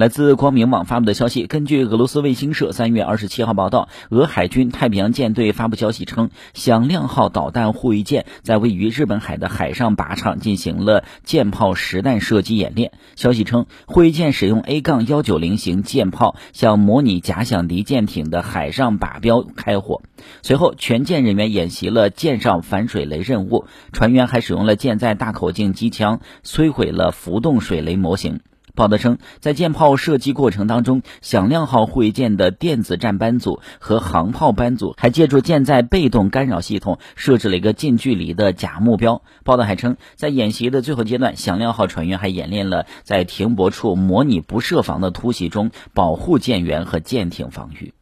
来自光明网发布的消息，根据俄罗斯卫星社三月二十七号报道，俄海军太平洋舰队发布消息称，响亮号导弹护卫舰在位于日本海的海上靶场进行了舰炮实弹射击演练。消息称，护卫舰使用 A 杠幺九零型舰炮向模拟假想敌舰艇的海上靶标开火。随后，全舰人员演习了舰上反水雷任务，船员还使用了舰载大口径机枪摧毁了浮动水雷模型。报道称，在舰炮射击过程当中，响亮号护卫舰的电子战班组和航炮班组还借助舰载被动干扰系统设置了一个近距离的假目标。报道还称，在演习的最后阶段，响亮号船员还演练了在停泊处模拟不设防的突袭中保护舰员和舰艇防御。